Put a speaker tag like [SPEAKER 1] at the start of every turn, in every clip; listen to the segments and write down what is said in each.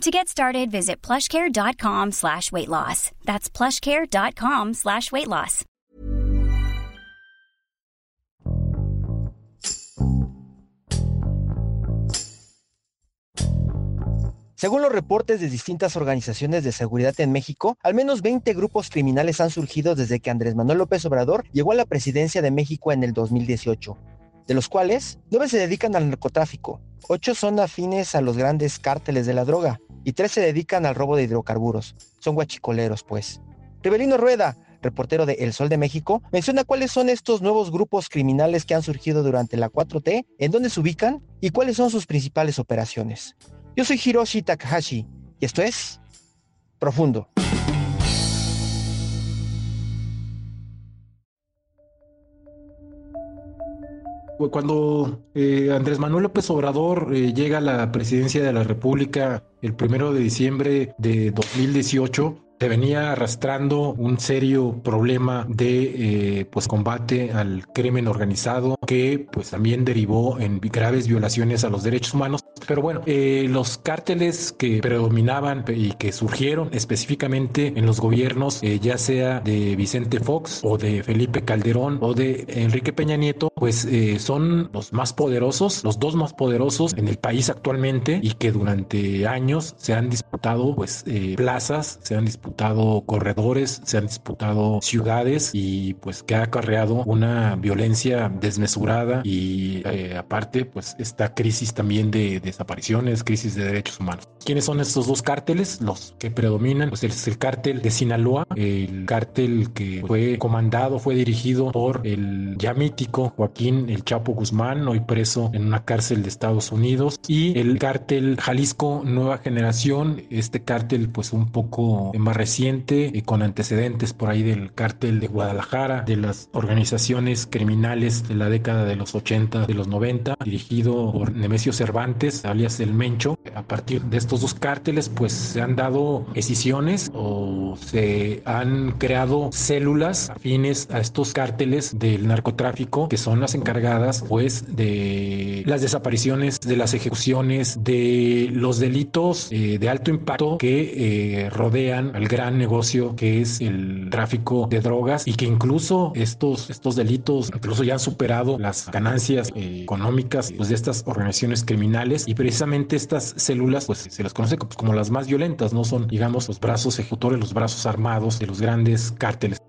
[SPEAKER 1] To get started, visit plushcare.com slash weight loss. That's plushcare.com slash weight loss.
[SPEAKER 2] Según los reportes de distintas organizaciones de seguridad en México, al menos 20 grupos criminales han surgido desde que Andrés Manuel López Obrador llegó a la presidencia de México en el 2018, de los cuales 9 se dedican al narcotráfico, 8 son afines a los grandes cárteles de la droga y 3 se dedican al robo de hidrocarburos. Son guachicoleros, pues. Rivelino Rueda, reportero de El Sol de México, menciona cuáles son estos nuevos grupos criminales que han surgido durante la 4T, en dónde se ubican y cuáles son sus principales operaciones. Yo soy Hiroshi Takahashi y esto es Profundo.
[SPEAKER 3] Cuando eh, Andrés Manuel López Obrador eh, llega a la presidencia de la República el primero de diciembre de 2018, se venía arrastrando un serio problema de eh, pues combate al crimen organizado que pues también derivó en graves violaciones a los derechos humanos pero bueno, eh, los cárteles que predominaban y que surgieron específicamente en los gobiernos, eh, ya sea de Vicente Fox o de Felipe Calderón o de Enrique Peña Nieto, pues eh, son los más poderosos, los dos más poderosos en el país actualmente y que durante años se han disputado pues plazas, se han disputado corredores, se han disputado ciudades y pues que ha acarreado una violencia desmesurada y aparte pues esta crisis también de desapariciones, crisis de derechos humanos. ¿Quiénes son estos dos cárteles? Los que predominan, pues es el cártel de Sinaloa, el cártel que fue comandado, fue dirigido por el ya mítico Joaquín El Chapo Guzmán, hoy preso en una cárcel de Estados Unidos, y el cártel Jalisco Nueva Generación, este cártel pues un poco más reciente, y con antecedentes por ahí del cártel de Guadalajara, de las organizaciones criminales de la década de los 80, de los 90, dirigido por Nemesio Cervantes, alias el Mencho. A partir de estos dos cárteles, pues se han dado decisiones o se han creado células afines a estos cárteles del narcotráfico que son las encargadas, pues, de las desapariciones, de las ejecuciones, de los delitos eh, de alto impacto que eh, rodean al gran negocio que es el tráfico de drogas y que incluso estos, estos delitos incluso ya han superado las ganancias eh, económicas pues, de estas organizaciones criminales y precisamente estas células pues se las conoce como las más violentas, no son digamos los brazos ejecutores, los brazos armados de los grandes cárteles.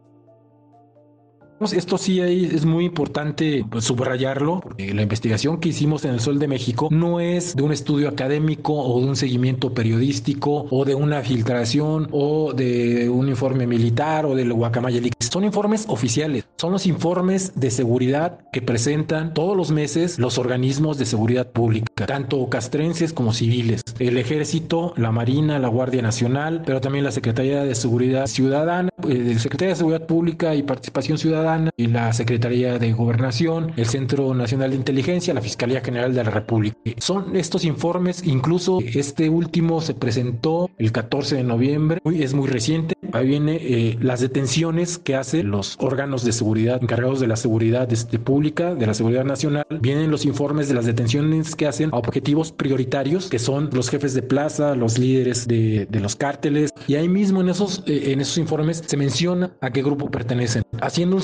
[SPEAKER 3] Esto sí es muy importante pues, subrayarlo, porque la investigación que hicimos en el Sol de México no es de un estudio académico o de un seguimiento periodístico o de una filtración o de un informe militar o del Guacamaya. Son informes oficiales, son los informes de seguridad que presentan todos los meses los organismos de seguridad pública, tanto castrenses como civiles, el ejército, la marina, la Guardia Nacional, pero también la Secretaría de Seguridad Ciudadana, eh, Secretaría de Seguridad Pública y Participación Ciudadana y la Secretaría de Gobernación, el Centro Nacional de Inteligencia, la Fiscalía General de la República. Son estos informes, incluso este último se presentó el 14 de noviembre, es muy reciente. Ahí viene eh, las detenciones que hacen los órganos de seguridad encargados de la seguridad este, pública, de la seguridad nacional. Vienen los informes de las detenciones que hacen a objetivos prioritarios, que son los jefes de plaza, los líderes de, de los cárteles. Y ahí mismo en esos, eh, en esos informes se menciona a qué grupo pertenecen. Haciendo un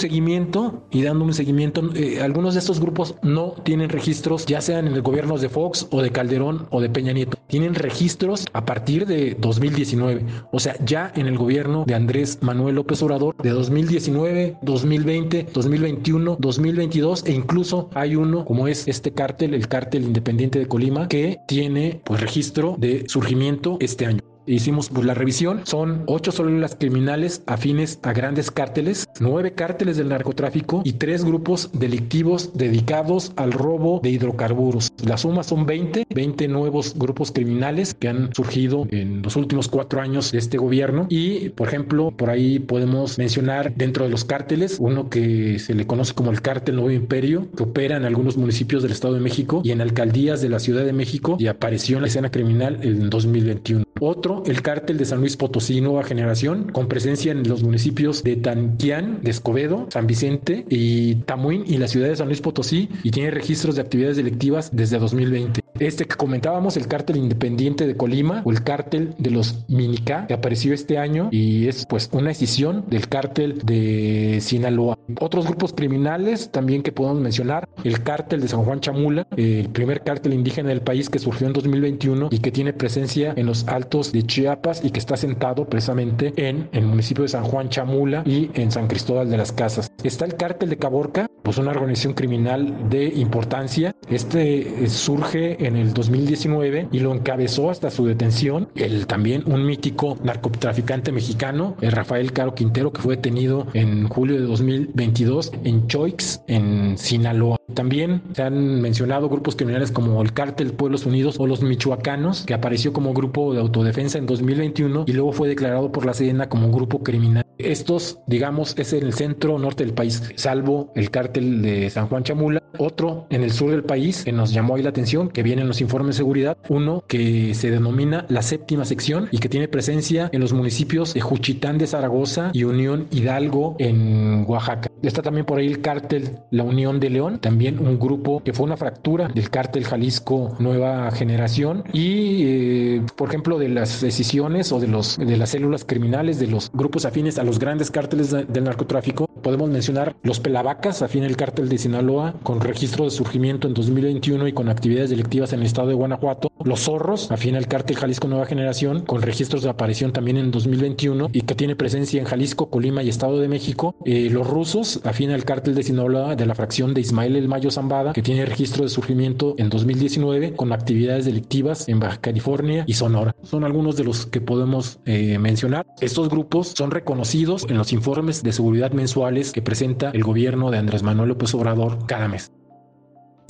[SPEAKER 3] y dando un seguimiento. Eh, algunos de estos grupos no tienen registros, ya sean en el gobierno de Fox o de Calderón o de Peña Nieto. Tienen registros a partir de 2019. O sea, ya en el gobierno de Andrés Manuel López Obrador de 2019, 2020, 2021, 2022 e incluso hay uno como es este cártel, el cártel independiente de Colima, que tiene pues registro de surgimiento este año. Hicimos pues, la revisión. Son ocho células criminales afines a grandes cárteles, nueve cárteles del narcotráfico y tres grupos delictivos dedicados al robo de hidrocarburos. La suma son 20, 20 nuevos grupos criminales que han surgido en los últimos cuatro años de este gobierno. Y, por ejemplo, por ahí podemos mencionar dentro de los cárteles uno que se le conoce como el cártel Nuevo Imperio, que opera en algunos municipios del Estado de México y en alcaldías de la Ciudad de México y apareció en la escena criminal en 2021. Otro, el cártel de San Luis Potosí Nueva Generación, con presencia en los municipios de Tanquián, de Escobedo, San Vicente y Tamuín y la ciudad de San Luis Potosí y tiene registros de actividades delictivas desde 2020. Este que comentábamos, el cártel independiente de Colima o el cártel de los Minica, que apareció este año y es pues una escisión del cártel de Sinaloa. Otros grupos criminales también que podemos mencionar, el cártel de San Juan Chamula, el primer cártel indígena del país que surgió en 2021 y que tiene presencia en los altos de Chiapas y que está sentado precisamente en el municipio de San Juan Chamula y en San Cristóbal de las Casas. Está el cártel de Caborca, pues una organización criminal de importancia. Este eh, surge en el 2019 y lo encabezó hasta su detención el también un mítico narcotraficante mexicano, el Rafael Caro Quintero, que fue detenido en julio de 2022 en Choix, en Sinaloa. También se han mencionado grupos criminales como el Cártel Pueblos Unidos o los Michoacanos, que apareció como grupo de autodefensa en 2021 y luego fue declarado por la Sedena como grupo criminal. Estos, digamos, es en el centro norte del país, salvo el cártel de San Juan Chamula. Otro en el sur del país que nos llamó ahí la atención, que viene en los informes de seguridad, uno que se denomina la séptima sección y que tiene presencia en los municipios de Juchitán de Zaragoza y Unión Hidalgo en Oaxaca. Está también por ahí el cártel La Unión de León, también un grupo que fue una fractura del cártel Jalisco Nueva Generación y, eh, por ejemplo, de las decisiones o de, los, de las células criminales de los grupos afines a los grandes cárteles del narcotráfico, podemos mencionar los Pelavacas, afín al cártel de Sinaloa, con registro de surgimiento en 2021 y con actividades delictivas en el estado de Guanajuato, los Zorros, afín al cártel Jalisco Nueva Generación, con registros de aparición también en 2021 y que tiene presencia en Jalisco, Colima y Estado de México, eh, los rusos, afín al cártel de Sinaloa de la fracción de Ismael El Mayo Zambada, que tiene registro de surgimiento en 2019 con actividades delictivas en Baja California y Sonora. Son algunos de los que podemos eh, mencionar. Estos grupos son reconocidos en los informes de seguridad mensuales que presenta el gobierno de Andrés Manuel López Obrador cada mes.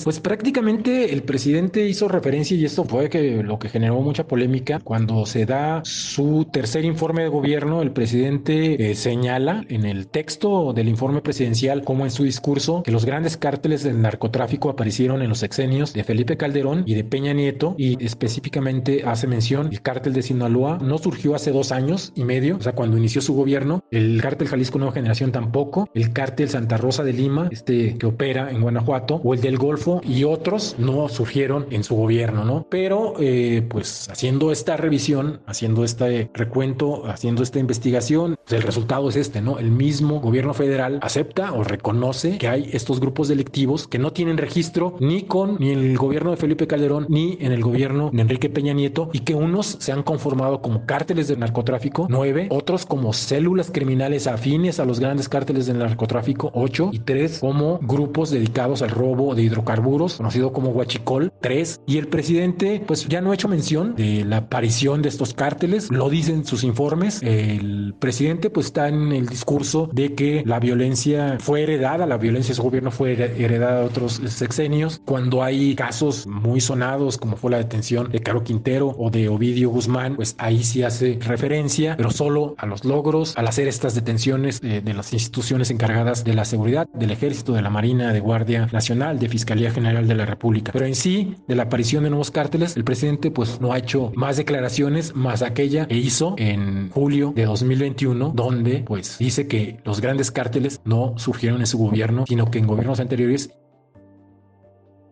[SPEAKER 3] Pues prácticamente el presidente hizo referencia y esto fue que lo que generó mucha polémica cuando se da su tercer informe de gobierno, el presidente eh, señala en el texto del informe presidencial como en su discurso que los grandes cárteles del narcotráfico aparecieron en los sexenios de Felipe Calderón y de Peña Nieto y específicamente hace mención el cártel de Sinaloa. No surgió hace dos años y medio, o sea cuando inició su gobierno, el cártel Jalisco Nueva Generación tampoco, el cártel Santa Rosa de Lima, este que opera en Guanajuato o el del Golfo y otros no surgieron en su gobierno, ¿no? Pero eh, pues haciendo esta revisión, haciendo este recuento, haciendo esta investigación, pues, el resultado es este, ¿no? El mismo gobierno federal acepta o reconoce que hay estos grupos delictivos que no tienen registro ni con ni en el gobierno de Felipe Calderón ni en el gobierno de Enrique Peña Nieto y que unos se han conformado como cárteles del narcotráfico, nueve, otros como células criminales afines a los grandes cárteles del narcotráfico, ocho, y tres como grupos dedicados al robo de hidrocarburos conocido como Huachicol 3, y el presidente pues ya no ha hecho mención de la aparición de estos cárteles, lo dicen sus informes, el presidente pues está en el discurso de que la violencia fue heredada, la violencia de su gobierno fue heredada de otros sexenios, cuando hay casos muy sonados como fue la detención de Caro Quintero o de Ovidio Guzmán, pues ahí sí hace referencia, pero solo a los logros, al hacer estas detenciones de, de las instituciones encargadas de la seguridad, del ejército, de la Marina, de Guardia Nacional, de Fiscalía General de la República. Pero en sí, de la aparición de nuevos cárteles, el presidente pues no ha hecho más declaraciones más aquella que hizo en julio de 2021, donde pues dice que los grandes cárteles no surgieron en su gobierno, sino que en gobiernos anteriores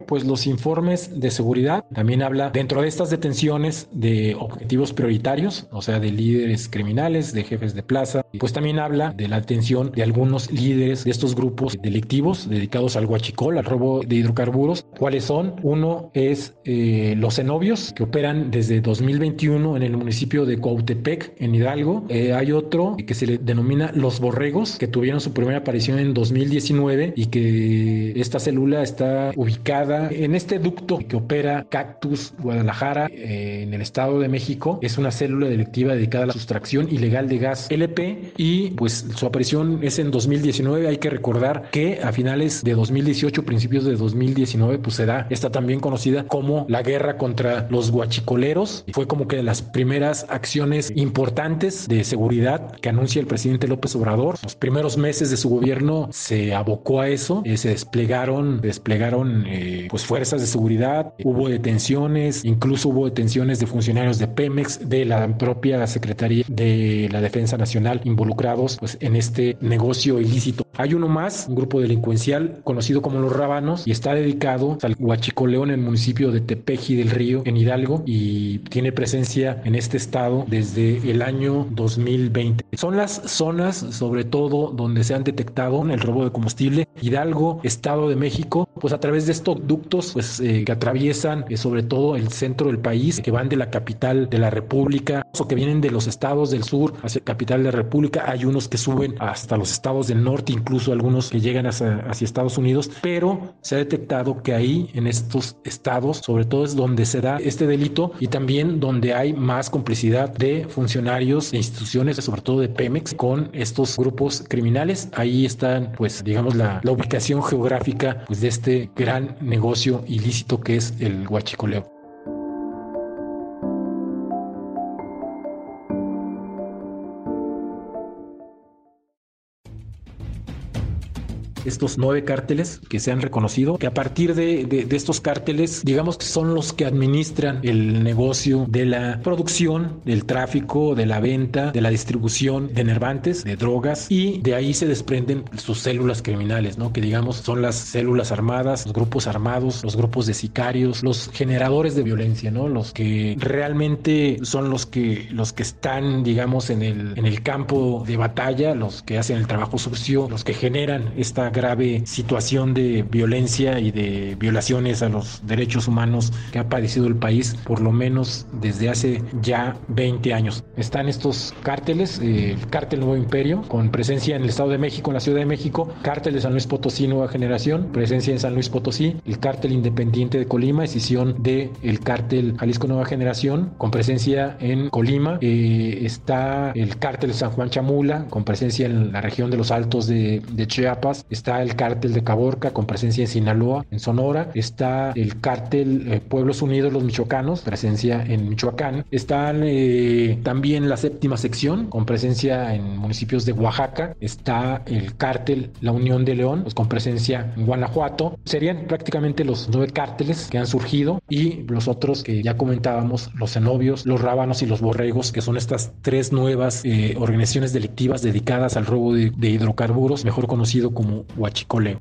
[SPEAKER 3] pues los informes de seguridad también habla dentro de estas detenciones de objetivos prioritarios, o sea, de líderes criminales, de jefes de plaza, pues también habla de la detención de algunos líderes de estos grupos delictivos dedicados al huachicol, al robo de hidrocarburos. ¿Cuáles son? Uno es eh, los cenobios que operan desde 2021 en el municipio de Coautepec, en Hidalgo. Eh, hay otro que se le denomina los borregos, que tuvieron su primera aparición en 2019 y que esta célula está ubicada en este ducto que opera Cactus Guadalajara eh, en el Estado de México. Es una célula delictiva dedicada a la sustracción ilegal de gas LP y pues su aparición es en 2019. Hay que recordar que a finales de 2018, principios de 2019, pues se da esta también conocida como la guerra contra los guachicoleros. Fue como que las primeras acciones importantes de seguridad que anuncia el presidente López Obrador. Los primeros meses de su gobierno se abocó a eso, eh, se desplegaron, desplegaron eh, pues fuerzas de seguridad, hubo detenciones, incluso hubo detenciones de funcionarios de Pemex, de la propia Secretaría de la Defensa Nacional involucrados pues en este negocio ilícito. Hay uno más, un grupo delincuencial conocido como los Rábanos y está dedicado al huachicoleo en el municipio de Tepeji del Río en Hidalgo y tiene presencia en este estado desde el año 2020. Son las zonas sobre todo donde se han detectado el robo de combustible. Hidalgo, Estado de México, pues a través de estos ductos pues, eh, que atraviesan eh, sobre todo el centro del país, que van de la capital de la República o que vienen de los estados del sur hacia capital de la República. Hay unos que suben hasta los estados del norte, incluso algunos que llegan hacia, Estados Unidos, pero se ha detectado que ahí en estos estados, sobre todo es donde se da este delito y también donde hay más complicidad de funcionarios e instituciones, sobre todo de Pemex, con estos grupos criminales. Ahí están, pues, digamos, la, la ubicación geográfica pues, de este gran negocio ilícito que es el huachicoleo. Estos nueve cárteles que se han reconocido, que a partir de, de, estos cárteles, digamos que son los que administran el negocio de la producción, del tráfico, de la venta, de la distribución de nervantes, de drogas, y de ahí se desprenden sus células criminales, ¿no? Que digamos son las células armadas, los grupos armados, los grupos de sicarios, los generadores de violencia, ¿no? Los que realmente son los que, los que están, digamos, en el, en el campo de batalla, los que hacen el trabajo sucio, los que generan esta grave situación de violencia y de violaciones a los derechos humanos que ha padecido el país por lo menos desde hace ya 20 años. Están estos cárteles, eh, el cártel Nuevo Imperio, con presencia en el Estado de México, en la Ciudad de México, cártel de San Luis Potosí Nueva Generación, presencia en San Luis Potosí, el cártel Independiente de Colima, escisión de el cártel Jalisco Nueva Generación, con presencia en Colima, eh, está el cártel San Juan Chamula, con presencia en la región de los Altos de, de Chiapas, está el cártel de Caborca con presencia en Sinaloa, en Sonora, está el cártel eh, Pueblos Unidos los Michoacanos, presencia en Michoacán, está eh, también la séptima sección con presencia en municipios de Oaxaca, está el cártel La Unión de León, pues, con presencia en Guanajuato, serían prácticamente los nueve cárteles que han surgido y los otros que ya comentábamos, los cenobios, los rábanos y los borregos, que son estas tres nuevas eh, organizaciones delictivas dedicadas al robo de hidrocarburos, mejor conocido como huachicoleo.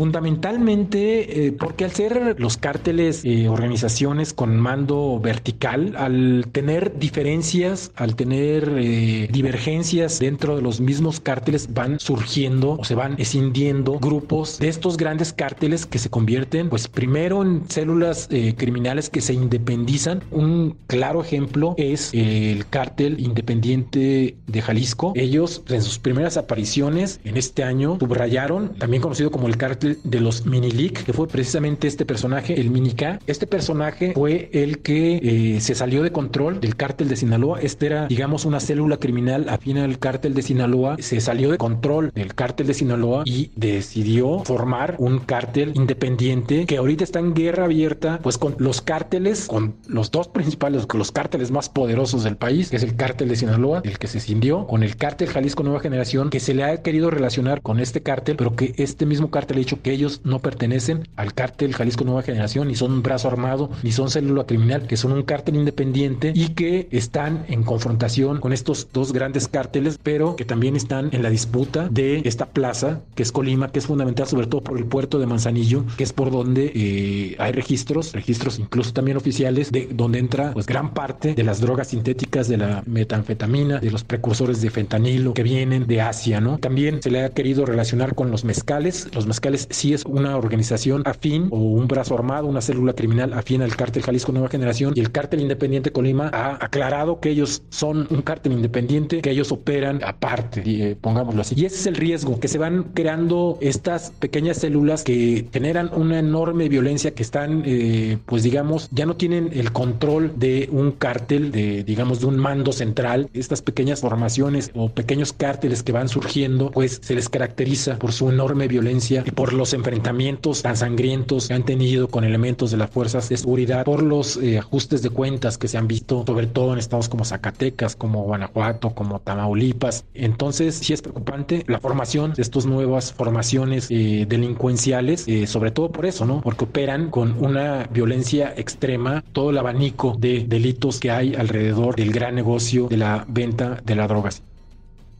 [SPEAKER 3] Fundamentalmente eh, porque al ser los cárteles eh, organizaciones con mando vertical, al tener diferencias, al tener eh, divergencias dentro de los mismos cárteles, van surgiendo o se van escindiendo grupos de estos grandes cárteles que se convierten, pues primero en células criminales que se independizan. Un claro ejemplo es el cártel independiente de Jalisco. Ellos en sus primeras apariciones en este año subrayaron, también conocido como el cártel de los Minilik, que fue precisamente este personaje, el Minika. Este personaje fue el que eh, se salió de control del cártel de Sinaloa. Este era, digamos, una célula criminal afín al cártel de Sinaloa. Se salió de control del cártel de Sinaloa y decidió formar un cártel independiente que ahorita está en guerra abierta, pues con los cárteles, con los dos principales, con los cárteles más poderosos del país, que es el cártel de Sinaloa, el que se cindió, con el cártel Jalisco Nueva Generación, que se le ha querido relacionar con este cártel, pero que este mismo cártel que ellos no pertenecen al cártel Jalisco Nueva Generación, ni son un brazo armado, ni son célula criminal, que son un cártel independiente y que están en confrontación con estos dos grandes cárteles, pero que también están en la disputa de esta plaza, que es Colima, que es fundamental sobre todo por el puerto de Manzanillo, que es por donde eh, hay registros, registros incluso también oficiales, de donde entra pues gran parte de las drogas sintéticas, de la metanfetamina, de los precursores de fentanilo que vienen de Asia, ¿no? También se le ha querido relacionar con los mezcales, los mezcales criminales sí es una organización afín o un brazo armado, una célula criminal afín al cártel Jalisco Nueva Generación y el cártel independiente Colima ha aclarado que ellos son un cártel independiente, que ellos operan aparte, eh, pongámoslo así. Y ese es el riesgo, que se van creando estas pequeñas células que generan una enorme violencia que están, eh, pues digamos, ya no tienen el control de un cártel, de digamos, de un mando central. Estas pequeñas formaciones o pequeños cárteles que van surgiendo, pues se les caracteriza por su enorme violencia y por los enfrentamientos tan sangrientos que han tenido con elementos de las fuerzas de seguridad, por los eh, ajustes de cuentas que se han visto, sobre todo en estados como Zacatecas, como Guanajuato, como Tamaulipas. Entonces, sí es preocupante la formación de estas nuevas formaciones eh, delincuenciales, eh, sobre todo por eso, ¿no? Porque operan con una violencia extrema, todo el abanico de delitos que hay alrededor del gran negocio de la venta de las drogas.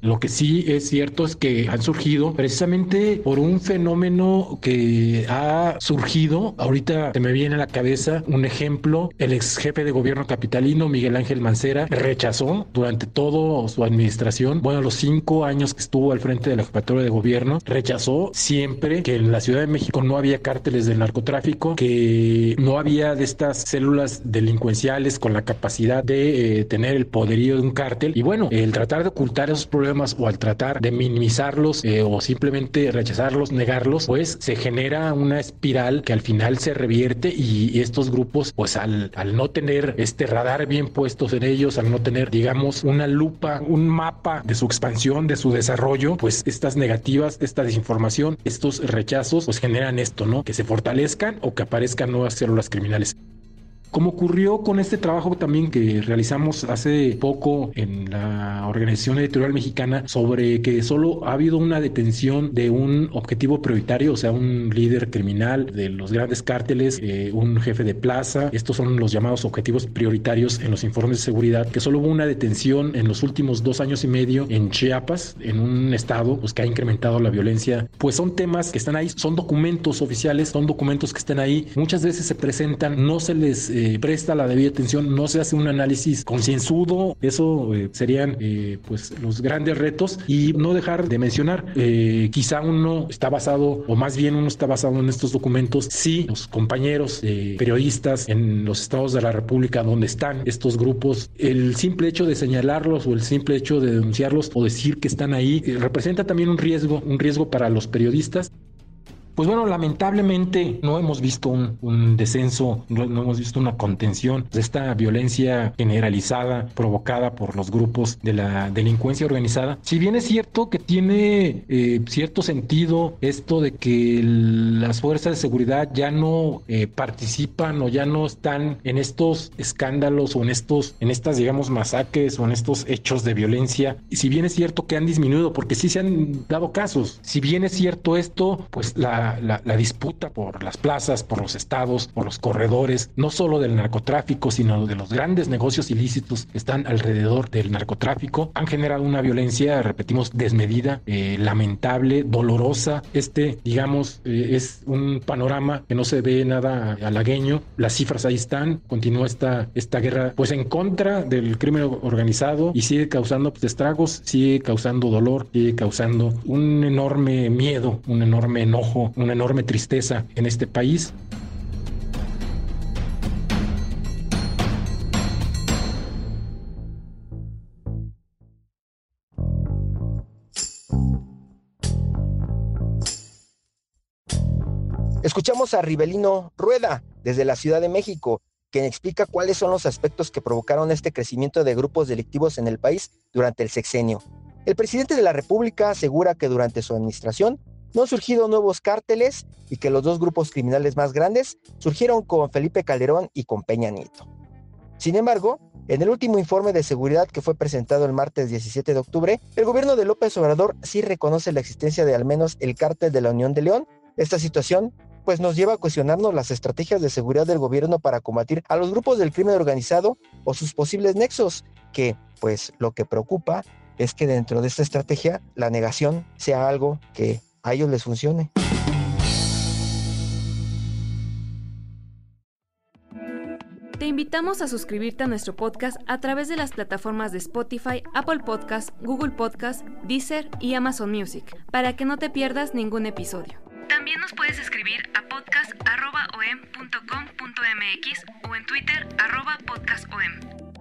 [SPEAKER 3] Lo que sí es cierto es que han surgido precisamente por un fenómeno que ha surgido. Ahorita se me viene a la cabeza un ejemplo. El ex jefe de gobierno capitalino, Miguel Ángel Mancera, rechazó durante toda su administración, bueno, los cinco años que estuvo al frente de la jefatura de gobierno, rechazó siempre que en la Ciudad de México no había cárteles del narcotráfico, que no había de estas células delincuenciales con la capacidad de eh, tener el poderío de un cártel. Y bueno, el tratar de ocultar esos problemas o al tratar de minimizarlos eh, o simplemente rechazarlos, negarlos, pues se genera una espiral que al final se revierte y, estos grupos, pues al, al no tener este radar bien puestos en ellos, al no tener, digamos, una lupa, un mapa de su expansión, de su desarrollo, pues estas negativas, esta desinformación, estos rechazos, pues generan esto, ¿no? Que se fortalezcan o que aparezcan nuevas células criminales. Como ocurrió con este trabajo también que realizamos hace poco en la Organización Editorial Mexicana sobre que solo ha habido una detención de un objetivo prioritario, o sea, un líder criminal de los grandes cárteles, eh, un jefe de plaza. Estos son los llamados objetivos prioritarios en los informes de seguridad, que solo hubo una detención en los últimos dos años y medio en Chiapas, en un estado pues, que ha incrementado la violencia. Pues son temas que están ahí, son documentos oficiales, son documentos que están ahí. Muchas veces se presentan, no se les presta la debida atención, no se hace un análisis concienzudo, eso eh, serían eh, pues los grandes retos y no dejar de mencionar, quizá uno está basado, o más bien uno está basado en estos documentos, si los compañeros periodistas en los estados de la República donde están estos grupos, el simple hecho de señalarlos o el simple hecho de denunciarlos o decir que están ahí representa también un riesgo, un riesgo para los periodistas pues bueno, lamentablemente no hemos visto un, descenso, no, hemos visto una contención de esta violencia generalizada provocada por los grupos de la delincuencia organizada. Si bien es cierto que tiene eh, cierto sentido esto de que las fuerzas de seguridad ya no eh, participan o ya no están en estos escándalos o en estos, en estas, digamos, masacres o en estos hechos de violencia, si bien es cierto que han disminuido, porque sí se han dado casos, si bien es cierto esto, pues la la, disputa por las plazas, por los estados, por los corredores, no solo del narcotráfico, sino de los grandes negocios ilícitos que están alrededor del narcotráfico, han generado una violencia, repetimos, desmedida, eh, lamentable, dolorosa. Este, digamos, eh, es un panorama que no se ve nada halagueño. Las cifras ahí están. Continúa esta, esta guerra, pues en contra del crimen organizado y sigue causando pues, estragos, sigue causando dolor, sigue causando un enorme miedo, un enorme enojo, una enorme tristeza en este país.
[SPEAKER 2] Escuchamos a Ribelino Rueda desde la Ciudad de México, quien explica cuáles son los aspectos que provocaron este crecimiento de grupos delictivos en el país durante el sexenio. El presidente de la República asegura que durante su administración no han surgido nuevos cárteles y que los dos grupos criminales más grandes surgieron con Felipe Calderón y con Peña Nieto. Sin embargo, en el último informe de seguridad que fue presentado el martes 17 de octubre, el gobierno de López Obrador sí reconoce la existencia de al menos el cártel de la Unión de León. Esta situación pues nos lleva a cuestionarnos las estrategias de seguridad del gobierno para combatir a los grupos del crimen organizado o sus posibles nexos, que pues lo que preocupa es que dentro de esta estrategia la negación sea algo que a ellos les funcione.
[SPEAKER 4] Te invitamos a suscribirte a nuestro podcast a través de las plataformas de Spotify, Apple Podcast, Google Podcast, Deezer y Amazon Music, para que no te pierdas ningún episodio. También nos puedes escribir a podcast.om.com.mx o en Twitter podcastom.